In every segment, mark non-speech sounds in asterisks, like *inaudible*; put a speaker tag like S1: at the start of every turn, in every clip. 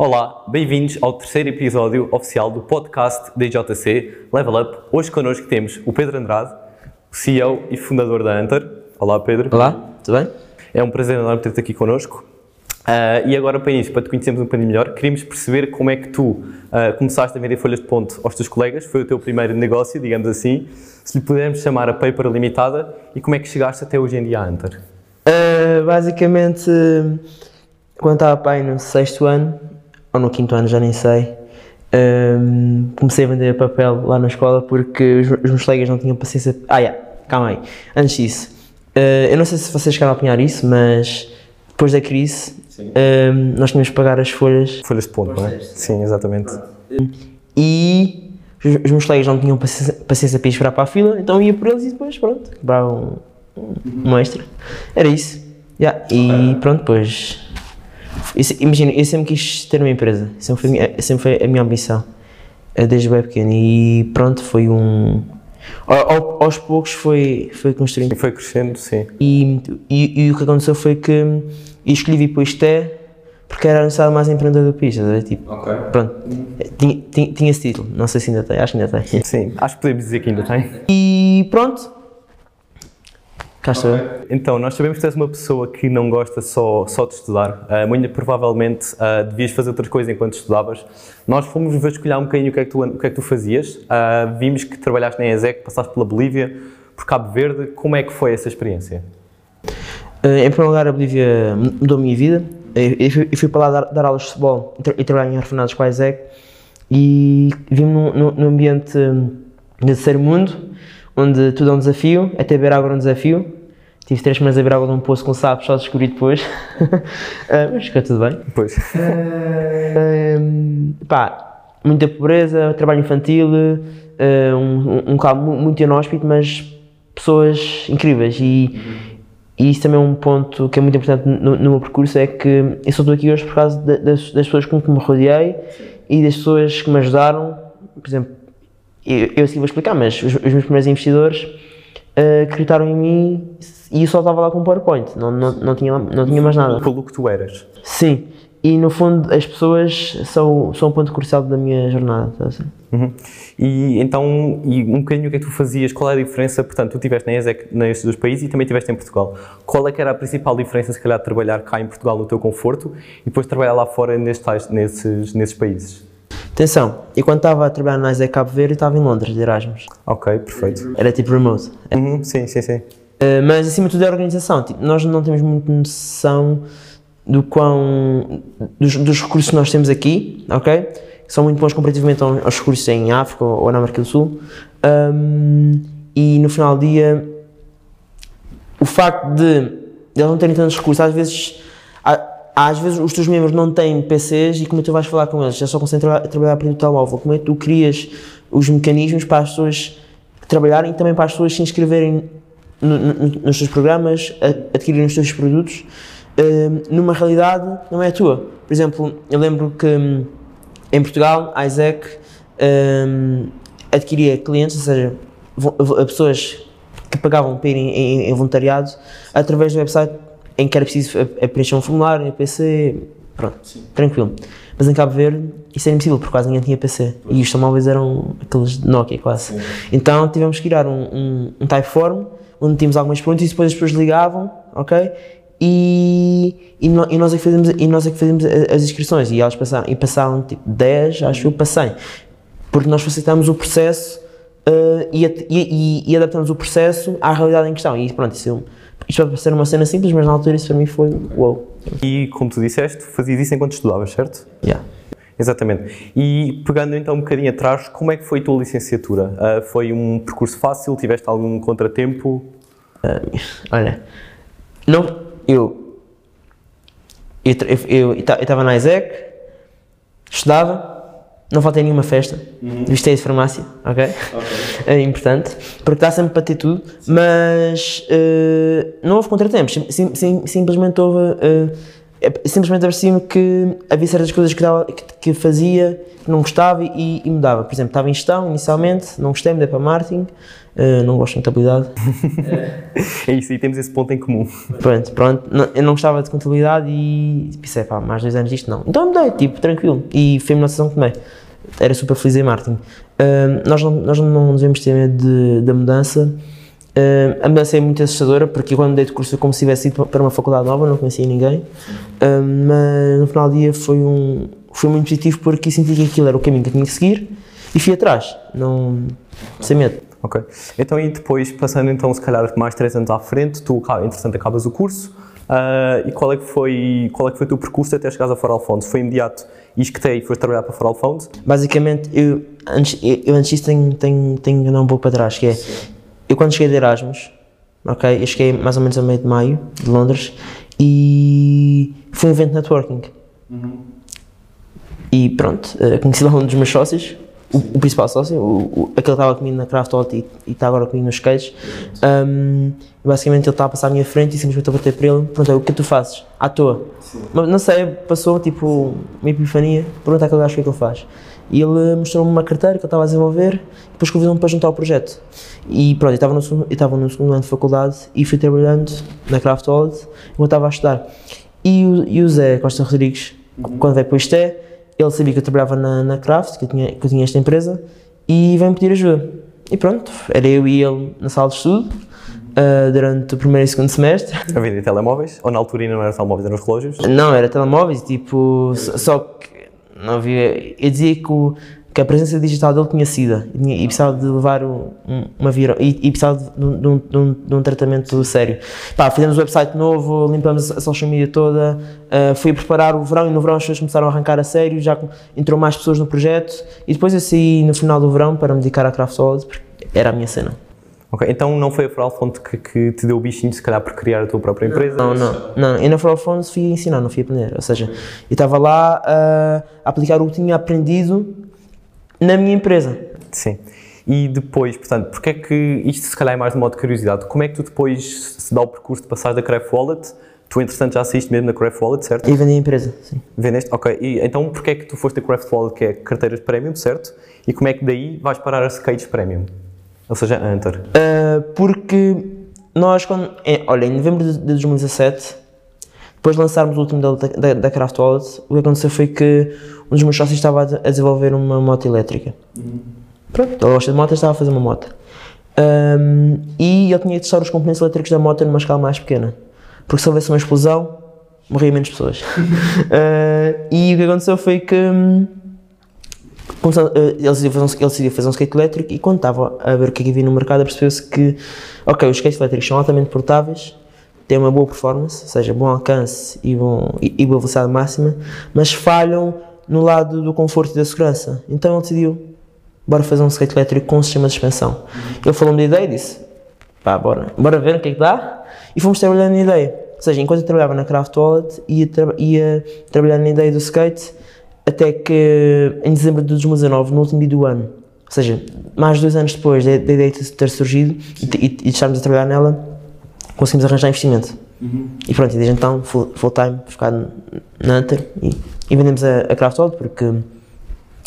S1: Olá, bem-vindos ao terceiro episódio oficial do podcast da IJC Level Up. Hoje connosco temos o Pedro Andrade, CEO e fundador da Hunter. Olá, Pedro.
S2: Olá, tudo bem?
S1: É um prazer enorme ter-te aqui connosco. Uh, e agora, para isso, para te conhecermos um bocadinho melhor, queríamos perceber como é que tu uh, começaste a vender folhas de ponto aos teus colegas, foi o teu primeiro negócio, digamos assim, se lhe pudermos chamar a Paper Limitada, e como é que chegaste até hoje em dia à Hunter?
S2: Uh, basicamente, quando estava pai no sexto ano, ou no quinto ano, já nem sei, um, comecei a vender papel lá na escola porque os, os meus colegas não tinham paciência. Ah, yeah, calma aí. Antes disso, uh, eu não sei se vocês chegaram a apanhar isso, mas depois da crise, um, nós tínhamos que pagar as folhas.
S1: Folhas de ponto, não é? Sim, exatamente.
S2: E os, os meus colegas não tinham paciência, paciência para esperar para a fila, então ia por eles e depois, pronto, cobrava um, um, um extra. Era isso. Yeah. E pronto, depois Imagina, eu sempre quis ter uma empresa, sempre foi, minha, sempre foi a minha ambição, desde bem pequeno. E pronto, foi um. Ao, aos poucos foi, foi construindo.
S1: Foi crescendo, sim.
S2: E, e, e, o que aconteceu foi que eu escolhi vir para o ISTE porque era necessário mais empreendedor do país, tipo,
S1: okay.
S2: pronto, tinha, tinha, tinha esse título, não sei se ainda tem, acho que ainda tem.
S1: Sim, acho que podemos dizer que ainda tem.
S2: E pronto, Estou. Okay.
S1: Então, nós sabemos que és uma pessoa que não gosta só, só de estudar. Uh, muito provavelmente uh, devias fazer outras coisas enquanto estudavas. Nós fomos vasculhar um bocadinho o que é que tu, o que é que tu fazias. Uh, vimos que trabalhaste na ESEC, passaste pela Bolívia, por Cabo Verde. Como é que foi essa experiência?
S2: em primeiro lugar, a Bolívia mudou a minha vida. Eu fui, eu fui para lá dar, dar, aulas de futebol e trabalhar em orfanados com a ESEC e vim num, num ambiente de terceiro mundo, onde tudo é um desafio, até beber água é um desafio Tive três semanas a beber água de um poço com sapos, só descobri depois. uh, *laughs* mas ficou tudo bem.
S1: Pois.
S2: Uh, pá, muita pobreza, trabalho infantil, uh, um, um muito inóspito, mas pessoas incríveis. E, e isso também é um ponto que é muito importante no, no meu percurso, é que eu só estou aqui hoje por causa de, das, das, pessoas com que me rodeei e das pessoas que me ajudaram. Por exemplo, eu, eu assim vou explicar, mas os, os meus primeiros investidores acreditaram em mim e só estava lá com PowerPoint, não, não, não, tinha, não tinha mais nada.
S1: Pelo que tu eras.
S2: Sim, e no fundo as pessoas são, são um ponto crucial da minha jornada. Tá assim?
S1: Uhum. E então, e um bocadinho o que é que tu fazias, qual é a diferença? Portanto, tu estiveste na ESEC nestes dois países e também estiveste em Portugal. Qual é que era a principal diferença, se calhar, de trabalhar cá em Portugal no teu conforto e depois trabalhar lá fora nestes, nesses, nesses países?
S2: Atenção, e quando estava a trabalhar na ESEC Cabo Verde, estava em Londres, de Erasmus.
S1: Ok, perfeito.
S2: Era tipo remote.
S1: Uhum, sim, sim, sim.
S2: Uh, mas acima de tudo é a organização. Tipo, nós não temos muita noção do quão. Dos, dos, recursos que nós temos aqui, ok? Que são muito bons comparativamente aos, recursos em África ou, ou na América do Sul. Um, e no final do dia, o facto de eles não terem tantos recursos, às vezes. Às vezes os teus membros não têm PCs e como é que tu vais falar com eles? Já só conseguem tra trabalhar para o telemóvel. Como é que tu crias os mecanismos para as pessoas trabalharem e também para as pessoas se inscreverem no, no, nos teus programas, adquirirem os teus produtos, uh, numa realidade não é a tua. Por exemplo, eu lembro que um, em Portugal, a Isaac um, adquiria clientes, ou seja, pessoas que pagavam para ir em, em, voluntariado através do website em que era preciso preencher um formulário, em PC, pronto, Sim. tranquilo. Mas em Cabo Verde isso era impossível porque quase ninguém tinha PC pois. e os telemóveis eram aqueles Nokia quase. Sim. Então tivemos que criar um, um, um Typeform onde tínhamos algumas perguntas e depois as pessoas ligavam, ok? E, e, no, e, nós é que fazemos, e nós é que fazemos as inscrições e elas passaram, e passaram tipo 10, acho que eu passei, porque nós facilitamos o processo uh, e, e, e, adaptamos o processo à realidade em questão e pronto, isso, isto pode parecer uma cena simples, mas na altura isso para mim foi wow.
S1: E como tu disseste, fazias isso enquanto estudavas, certo?
S2: Yeah.
S1: Exatamente. E pegando então um bocadinho atrás, como é que foi a tua licenciatura? Uh, foi um percurso fácil? Tiveste algum contratempo?
S2: Uh, olha, não, eu eu estava na ISEC, estudava, não faltei nenhuma festa, uhum. vistei de farmácia, ok? okay. *laughs* É importante, porque dá sempre para ter tudo, mas uh, não houve contratempos, sim, sim, simplesmente houve simplesmente apercebi-me que havia certas coisas que, dava, que, que fazia que não gostava e, e, mudava. Por exemplo, estava em gestão inicialmente, não gostei, mudei para marketing, Uh, não gosto de contabilidade.
S1: é isso, e temos esse ponto em comum.
S2: Pronto, pronto. Não, eu não gostava de contabilidade e pensei, pá, mais dois anos disto não. Então mudei, tipo, tranquilo. E foi a melhor decisão que tomei. Era super feliz em marketing. Uh, nós, não, nós não devemos ter medo de, da mudança. Uh, a mudança é muito assustadora porque quando dei de curso como se tivesse ido para uma faculdade nova, não conhecia ninguém. Uh, mas no final do dia foi, um, foi muito positivo porque senti que aquilo era o caminho que eu tinha que seguir e fui atrás, não, sem medo.
S1: Ok. Então, e depois, passando então, se calhar, mais três anos à frente, tu, entretanto, acabas o curso, uh, e qual é, que foi, qual é que foi o teu percurso até chegares a For Alfonso? Foi imediato e esquetei e foste trabalhar para For Alfonso?
S2: Basicamente, eu antes, eu, antes disso tenho, tenho, tenho que andar um pouco para trás, que é, Sim. Eu quando cheguei de Erasmus, ok, eu cheguei mais ou menos a meio de maio, de Londres, e foi um evento networking. Uhum. E pronto, uh, conheci lá um dos meus sócios, o, o, principal sócio, o, o, aquele que estava comigo na Craft Hot e, está agora comigo nos skates, um, basicamente ele estava a passar à minha frente e simplesmente eu bater para ele, perguntei, o que tu fazes? À toa. Sim. Mas não sei, passou tipo uma epifania, perguntar aquele gajo o que é que ele faz. E ele mostrou-me uma carteira que eu estava a desenvolver, depois convidou-me para juntar o projeto. E pronto, eu estava no, eu estava no segundo ano de faculdade e fui trabalhando na Craft World enquanto estava a estudar. E o, e o Zé Costa Rodrigues, uhum. quando veio para o ISTE, ele sabia que eu trabalhava na, na Craft, que eu, tinha, que eu tinha esta empresa, e veio-me pedir ajuda. E pronto, era eu e ele na sala de estudo, uh, durante o primeiro e segundo semestre.
S1: A vender telemóveis? Ou na altura ainda não era telemóveis, eram os relógios?
S2: Não, era telemóveis, tipo, só que não havia. Eu dizia que o, que a presença digital dele tinha sido e, precisava de levar um, uma vira e, e precisava de, de, um, de, um, de, um, tratamento sério. Pá, fizemos o website novo, limpamos a social media toda, uh, fui preparar o verão e no verão as pessoas começaram a arrancar a sério, já entrou mais pessoas no projeto e depois eu saí no final do verão para me dedicar à Craft porque era a minha cena.
S1: Ok, então não foi a Fonte que, que, te deu o bichinho, se calhar, por criar a tua própria empresa?
S2: Não, não, não. Eu na Fonte fui ensinar, não fui aprender. Ou seja, eu estava lá uh, a aplicar o que tinha aprendido na minha empresa.
S1: Sim. E depois, portanto, porque é que isto se calhar é mais de modo de curiosidade, como é que tu depois se dá o percurso de passar da Craft Wallet Tu, entretanto, já saíste mesmo na Craft Wallet, certo?
S2: E vendi a empresa, sim.
S1: Vendeste? Ok. E, então, porquê é que tu foste a Craft Wallet, que é carteiras Premium, certo? E como é que daí vais parar a Skates Premium? Ou seja, a Hunter?
S2: Uh, porque nós, quando, é, olha, em novembro de 2017, depois de lançarmos o último da, da, da Craft Wallet, o que aconteceu foi que um dos meus sócios estava a, desenvolver uma moto elétrica. Uhum. Pronto, ele gosta de moto, estava a fazer uma moto. Um, e ele tinha que testar os componentes elétricos da moto numa escala mais pequena. Porque se houvesse uma explosão, morriam menos pessoas. uh, *laughs* e o que aconteceu foi que um, ele, decidiu fazer um, ele decidiu fazer um skate elétrico e quando estava a ver o que, é havia no mercado, percebeu-se que, ok, os skates elétricos são altamente portáveis, têm uma boa performance, ou seja, bom alcance e, bom, e, e boa velocidade máxima, mas falham no lado do conforto e da segurança. Então ele decidiu, bora fazer um skate elétrico com um sistema de suspensão. Ele falou-me da ideia e disse, pá, bora, bora ver o que é que dá, e fomos trabalhando na ideia. Ou seja, enquanto eu trabalhava na Craft Wallet, ia, tra ia trabalhando na ideia do skate, até que em dezembro de 2019, no último dia do ano, ou seja, mais de dois anos depois da, da ideia ter surgido e, e, e de estarmos a trabalhar nela, conseguimos arranjar investimento. Uhum. E pronto, desde então, full, full time, ficar na Hunter e, e vendemos a, a porque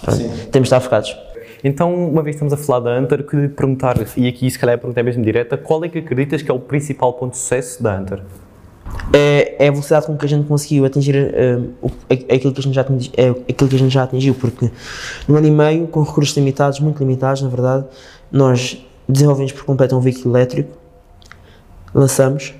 S2: pronto, temos de estar focados.
S1: Então, uma vez que estamos a falar da Hunter, queria perguntar, e aqui se calhar a pergunta é mesmo direta, qual é que acreditas que é o principal ponto de sucesso da Hunter?
S2: É, é a velocidade com que a gente conseguiu atingir uh, aquilo, que a gente já atingiu, é, aquilo que a gente já atingiu, porque num ano e meio, com recursos limitados, muito limitados na verdade, nós desenvolvemos por completo um veículo elétrico, lançamos,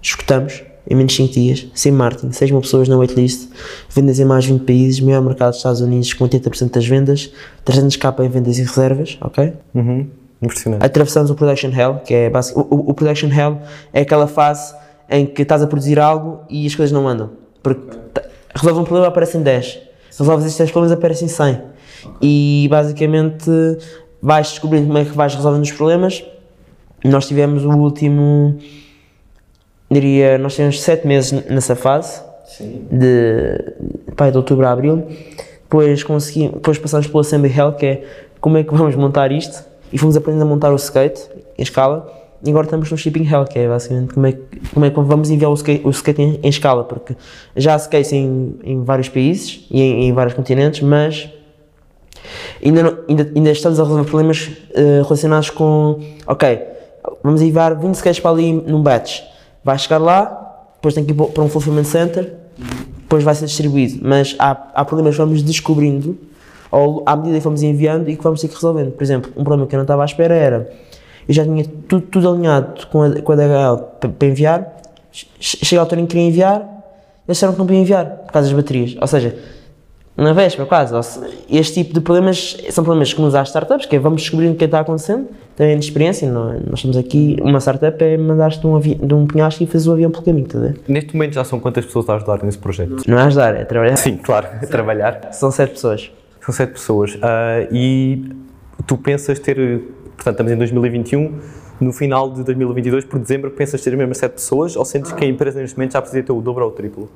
S2: escutamos em menos de 5 dias, sem marketing, 6 mil pessoas na waitlist, vendas em mais de 20 países, maior mercado dos Estados Unidos com 80% das vendas, 300 k em vendas e reservas, ok?
S1: Uhum. Impressionante.
S2: Atravessamos o Production Hell, que é basic, o, o, o, Production Hell é aquela fase em que estás a produzir algo e as coisas não andam. Porque resolve um problema, aparecem 10. Resolves estes 10 problemas, aparecem 100. E basicamente vais descobrindo como é que vais resolvendo os problemas nós tivemos o último, diria, nós tivemos sete meses nessa fase, Sim. de, pai, de outubro a abril, depois, consegui, depois passamos pelo Assembly Hell, que é como é que vamos montar isto, e fomos aprendendo a montar o skate em escala, e agora estamos no Shipping Hell, que é basicamente como é, como é que vamos enviar o skate, o skate em, em escala, porque já há skates em, em vários países e em, em vários continentes, mas ainda, não, ainda, ainda estamos a resolver problemas uh, relacionados com, ok, vamos enviar 20 sketches para ali num batch, vai chegar lá, depois tem que ir para um fulfillment center, depois vai ser distribuído, mas há, há problemas que vamos descobrindo ou à medida que vamos enviando e que vamos ter que resolvendo. Por exemplo, um problema que eu não estava à espera era, eu já tinha tudo, tudo alinhado com a, com a DHL para, para enviar, chega a altura em que queria enviar, eles disseram que não podia enviar por causa das baterias, ou seja, na véspera quase, este tipo de problemas são problemas que nos há startups, que é vamos descobrindo o que está acontecendo, também de experiência, não, é? nós estamos aqui, uma startup é mandar-te um de um penhasco e fazer o avião pelo caminho, está ver?
S1: Neste momento já são quantas pessoas a ajudar nesse projeto?
S2: Não é ajudar, é trabalhar.
S1: Sim, claro, é trabalhar.
S2: São sete pessoas.
S1: São sete pessoas. Uh, e tu pensas ter, portanto, estamos em 2021, no final de 2022, por dezembro, pensas ter mesmo sete pessoas ou sentes que a empresa neste momento já precisa ter o dobro ou o triplo?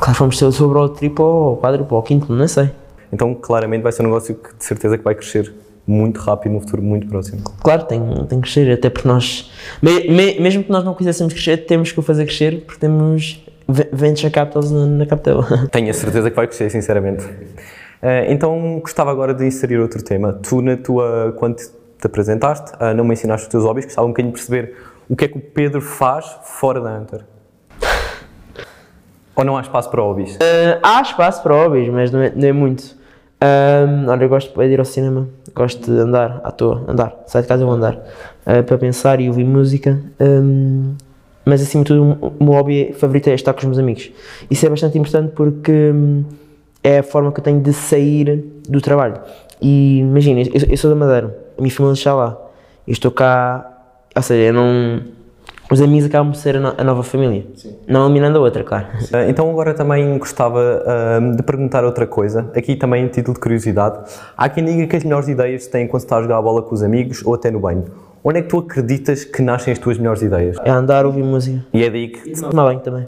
S2: Claro, vamos ter o dobro ou o triplo ou o quádruplo ou o quinto, não sei.
S1: Então, claramente, vai ser um negócio que de certeza que vai crescer muito rápido no futuro muito próximo.
S2: Claro, tem, tem que crescer, até porque nós, me, me, mesmo que nós não quiséssemos crescer, temos que o fazer crescer porque temos venture capitals na, na capital. *laughs*
S1: Tenho a certeza que vai crescer, sinceramente. Uh, então, gostava agora de inserir outro tema. Tu, na tua, quando te apresentaste, uh, não me ensinaste os teus hobbies, gostava um bocadinho de perceber o que é que o Pedro faz fora da Hunter. Ou não há espaço para hobbies?
S2: Uh, há espaço para hobbies, mas não é, não é muito. Olha, eu gosto de ir ao cinema, gosto de andar à toa, andar, sai de casa eu vou andar, uh, para pensar e ouvir música. Um, mas acima de tudo, o meu hobby favorito é estar com os meus amigos. Isso é bastante importante porque um, é a forma que eu tenho de sair do trabalho. E imagina, eu, eu sou da Madeira, minha família está lá, eu estou cá, ou seja, eu não os amigos acabam por ser a, no, a nova família, Sim. não eliminando a outra, claro.
S1: Uh, então agora também gostava uh, de perguntar outra coisa, aqui também em título de curiosidade. Há quem diga que as melhores ideias têm quando estás a jogar a bola com os amigos ou até no banho. Onde é que tu acreditas que nascem as tuas melhores ideias?
S2: É andar, ouvir música.
S1: E é daí que... E
S2: tomar banho também.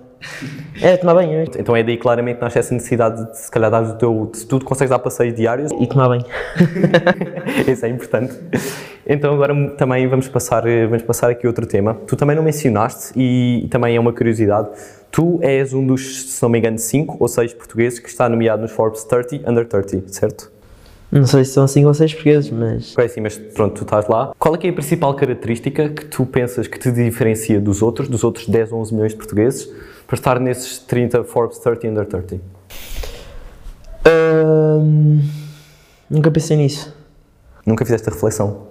S2: É, tomar banho.
S1: Então é daí claramente nasce essa necessidade de se calhar dar o teu... Se tu consegues dar passeios diários...
S2: E tomar banho. *laughs*
S1: Isso é importante. Então agora também vamos passar, vamos passar aqui outro tema. Tu também não mencionaste e também é uma curiosidade. Tu és um dos, se não me engano, 5 ou 6 portugueses que está nomeado nos Forbes 30 Under 30, certo?
S2: Não sei se são 5 ou 6 portugueses, mas.
S1: É sim, mas pronto, tu estás lá. Qual é, é a principal característica que tu pensas que te diferencia dos outros, dos outros 10 ou 11 milhões de portugueses, para estar nesses 30 Forbes 30 Under 30?
S2: Um, nunca pensei nisso.
S1: Nunca fizeste a reflexão?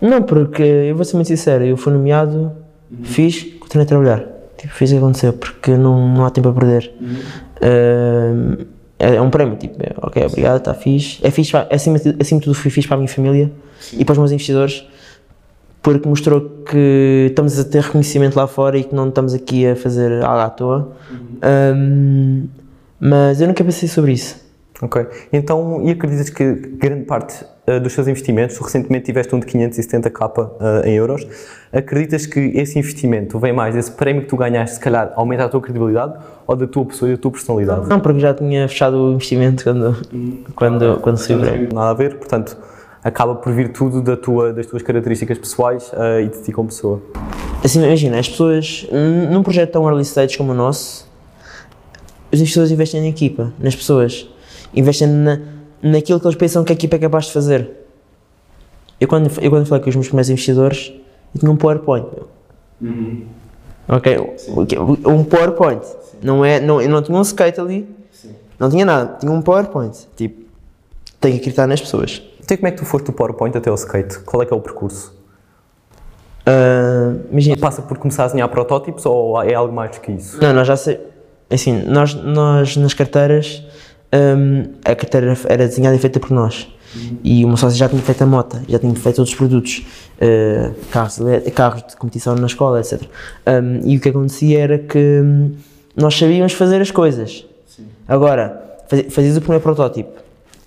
S2: Não, porque eu vou ser muito sincero, eu fui nomeado, uhum. fiz, continuei a trabalhar. Tipo, fiz o que aconteceu, porque não, não há tempo a perder. Uhum. Um, é, é, um prémio, tipo, é, ok, obrigado, está fixe. É fixe, é, acima, de, acima de tudo, fui fixe para a minha família Sim. e para os meus investidores, porque mostrou que estamos a ter reconhecimento lá fora e que não estamos aqui a fazer algo à toa. Uhum. Um, mas eu nunca pensei sobre isso.
S1: Ok. Então, e acreditas que grande parte uh, dos seus investimentos, tu recentemente tiveste um de 570k uh, em euros, acreditas que esse investimento vem mais desse prémio que tu ganhaste, se calhar, aumenta a tua credibilidade ou da tua pessoa e da tua personalidade?
S2: Não, porque já tinha fechado o investimento quando, quando, quando se o
S1: Nada a ver, portanto, acaba por vir tudo da tua, das tuas características pessoais uh, e de ti como pessoa.
S2: Assim, imagina, as pessoas, num projeto tão early stage como o nosso, os investidores investem na equipa, nas pessoas investem na, naquilo que eles pensam que a equipa é capaz de fazer. Eu quando, eu quando falei com os meus primeiros investidores, eu tinha um PowerPoint. Uhum. Ok? Sim. Um PowerPoint. Não é, não, eu não tinha um skate ali, Sim. não tinha nada, tinha um PowerPoint. Tipo, tenho que acreditar nas pessoas.
S1: Então como é que tu foste do PowerPoint até o skate? Qual é que é o percurso?
S2: Uh, imagina,
S1: Passa por começar a desenhar protótipos ou é algo mais do que isso?
S2: Não, nós já sei. Assim, nós, nós nas carteiras um, a carteira era desenhada e feita por nós. Uhum. E o meu sócio já tinha feito a moto, já tinha feito outros produtos, uh, carros, carros de competição na escola, etc. Um, e o que acontecia era que um, nós sabíamos fazer as coisas. Sim. Agora, faz, fazias o primeiro protótipo,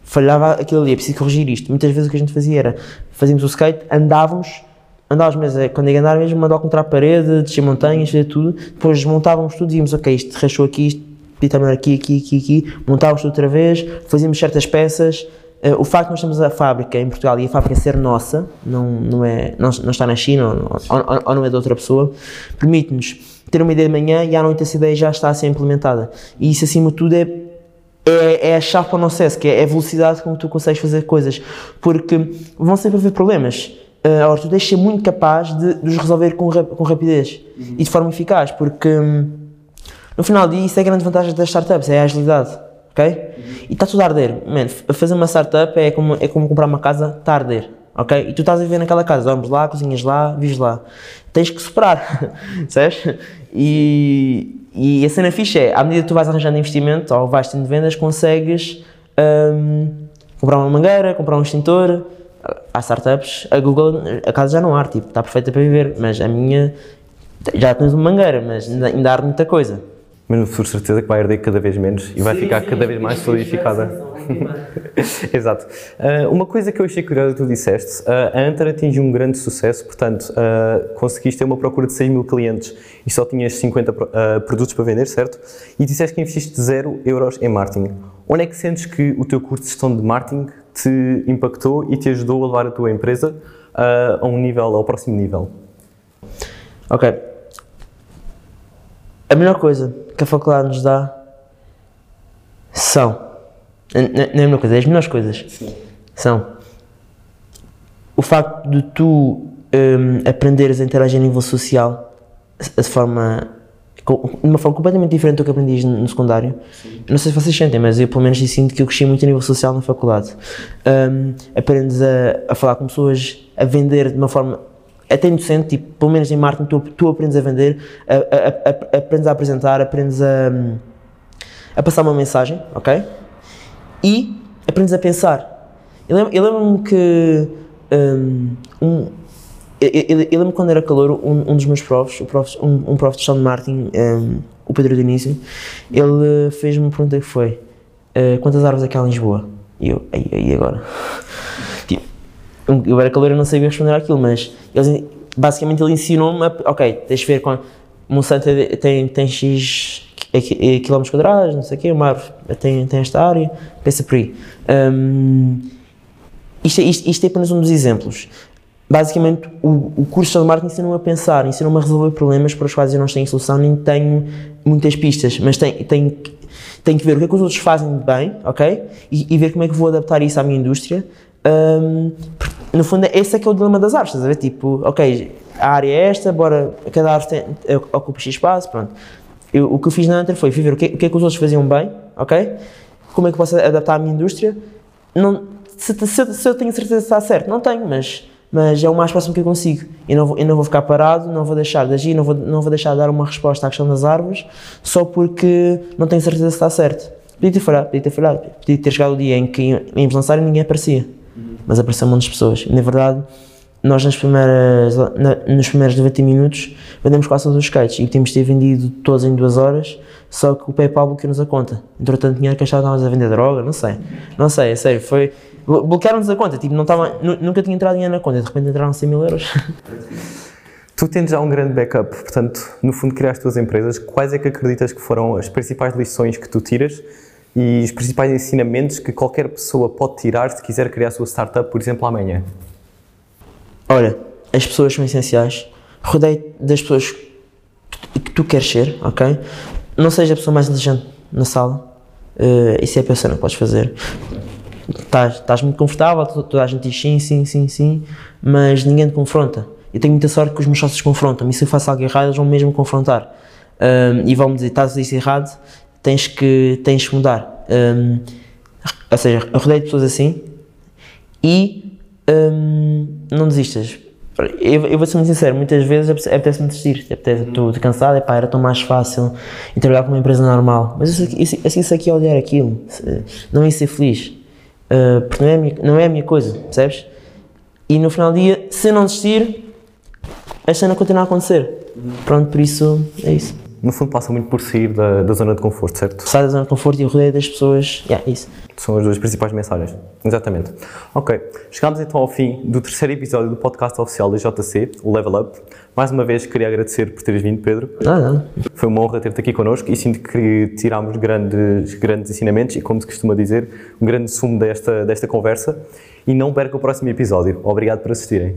S2: falhava aquilo ali, é preciso corrigir isto. Muitas vezes o que a gente fazia era, fazíamos o skate, andávamos, andávamos mesmo, é, quando ia andar mesmo, mandar contra a parede, descer montanhas, fazer tudo, depois desmontávamos tudo e íamos, ok, isto rachou aqui, isto também aqui, aqui, aqui, aqui, montávamos outra vez, fazíamos certas peças. Uh, o facto de nós termos a fábrica em Portugal e a fábrica ser nossa, não, não, é, não, não está na China ou, ou, ou, não é de outra pessoa, permite-nos ter uma ideia de manhã e à noite essa ideia já está a ser implementada. E isso, acima de tudo, é, é, é a chave para o nosso sucesso, que é a velocidade com que tu consegues fazer coisas. Porque vão sempre haver problemas. Uh, agora, tu tens de ser muito capaz de, de os resolver com, com rapidez uhum. e de forma eficaz, porque hum, no final disso isso é a grande vantagem das startups, é a agilidade. Ok? Uhum. E está tudo a arder. Man, fazer uma startup é como, é como comprar uma casa, está a arder. Ok? E tu estás a viver naquela casa, dormes lá, cozinhas lá, vives lá. Tens que superar, *laughs* sabes? E, e a cena fixe é, à medida que tu vais arranjando investimento ou vais tendo vendas, consegues um, comprar uma mangueira, comprar um extintor. Há startups, a Google, a casa já não há, tipo, está perfeita para viver, mas a minha já tens uma mangueira, mas ainda, ainda há muita coisa.
S1: Mas no futuro, certeza que vai arder cada vez menos e vai sim, ficar sim, cada vez mais solidificada. *laughs* Exato. Uh, uma coisa que eu achei curiosa que tu disseste, uh, a Anter atingiu um grande sucesso, portanto, uh, conseguiste ter uma procura de 100 mil clientes e só tinhas 50 produtos para vender, certo? E disseste que investiste 0 euros em marketing. Onde é que sentes que o teu curso de gestão de marketing te impactou e te ajudou a levar a tua empresa a um nível, ao próximo nível?
S2: Ok. A melhor coisa que a faculdade nos dá são. Não é a melhor coisa, é as melhores coisas. Sim. São o facto de tu um, aprenderes a interagir a nível social de forma de uma forma completamente diferente do que aprendias no secundário. Sim. Não sei se vocês sentem, mas eu pelo menos sinto que eu cresci muito a nível social na faculdade. Um, aprendes a, a falar com pessoas, a vender de uma forma até inocente, tipo, pelo menos em marketing, tu, tu aprendes a vender, a, a, a, aprendes a apresentar, aprendes a, passar uma mensagem, ok? E aprendes a pensar. Eu lembro-me lembro que um, um eu, eu, eu, lembro quando era calor, um, um dos meus profs, prof, um, um prof de de marketing, um, o Pedro Dionísio, ele fez-me uma pergunta que foi uh, quantas árvores é que há em Lisboa? E eu, aí agora? Eu era calor e não sabia responder aquilo, mas eles, basicamente ele ensinou-me, ok, tens de ver com Monsanto tem, tem X quilómetros quadrados, não sei o quê, uma árvore tem, tem esta área, pensa por aí. Um, isto, isto, isto, é apenas um dos exemplos. Basicamente, o, o curso de marketing ensinou-me a pensar, ensinou-me a resolver problemas para os quais eu não tenho solução, nem tenho muitas pistas, mas tenho, tenho, tenho que ver o que é que os outros fazem bem, ok? E, e ver como é que vou adaptar isso à minha indústria. Um, no fundo, esse é que é o dilema das árvores, estás a ver? Tipo, ok, a área é esta, bora, cada árvore tem, ocupa X espaço, pronto. Eu, o que eu fiz na Hunter foi, fui ver o que, o que é que os outros faziam bem, ok? Como é que posso adaptar à minha indústria? Não, se, se, se, eu tenho certeza que está certo, não tenho, mas, mas é o mais próximo que eu consigo. Eu não, vou, eu não vou ficar parado, não vou deixar de agir, não vou, não vou deixar de dar uma resposta à questão das árvores só porque não tenho certeza se está certo. Podia ter falhado, podia ter falhado, podia ter chegado o dia em que íamos lançar e ninguém aparecia mas apareceu um monte de pessoas. E, na verdade, nós nas primeiras, na, nos primeiros 90 minutos vendemos quase todos os skates e tínhamos de ter vendido todos em duas horas, só que o PayPal bloqueou-nos a conta. Entrou tanto dinheiro que achávamos a vender droga, não sei. Não sei, é sério, foi. Bloquearam-nos a conta, tipo, não estava, nunca tinha entrado dinheiro na conta, de repente entraram 100 mil euros. *laughs*
S1: Tu tens já um grande backup, portanto, no fundo, criar as tuas empresas. Quais é que acreditas que foram as principais lições que tu tiras e os principais ensinamentos que qualquer pessoa pode tirar se quiser criar a sua startup, por exemplo, amanhã?
S2: Olha, as pessoas são essenciais. Rodeie das pessoas que tu queres ser, ok? Não seja a pessoa mais inteligente na sala. Uh, isso é a pessoa que podes fazer. Estás, muito confortável, toda a gente diz sim, sim, sim, sim, mas ninguém te confronta. Eu tenho muita sorte que os meus sócios confrontam-me e se eu faço algo errado, eles vão mesmo confrontar. Um, e vão-me dizer: estás a dizer errado, tens que, tens que mudar. Um, ou seja, rodeio de pessoas assim e um, não desistas. Eu, eu, vou ser muito sincero, muitas vezes apetece-me desistir, apetece, estou cansado, epá, era tão mais fácil em trabalhar com uma empresa normal, mas isso, isso, isso aqui é olhar aquilo, não é ser feliz, uh, porque não é, minha, não é a minha coisa, percebes? E no final do dia, se não desistir, a cena continua a acontecer. Pronto, por isso é isso
S1: no fundo passa muito por sair da, da zona de conforto, certo?
S2: Sair da zona de conforto e o rodeio das pessoas, yeah, isso.
S1: São as duas principais mensagens, exatamente. Ok, chegamos então ao fim do terceiro episódio do podcast oficial da JC, o Level Up. Mais uma vez queria agradecer por teres vindo, Pedro.
S2: Ah, não.
S1: Foi uma honra ter-te aqui connosco e sinto que tirámos grandes, grandes ensinamentos e, como se costuma dizer, um grande sumo desta, desta conversa. E não perca o próximo episódio. Obrigado por assistirem.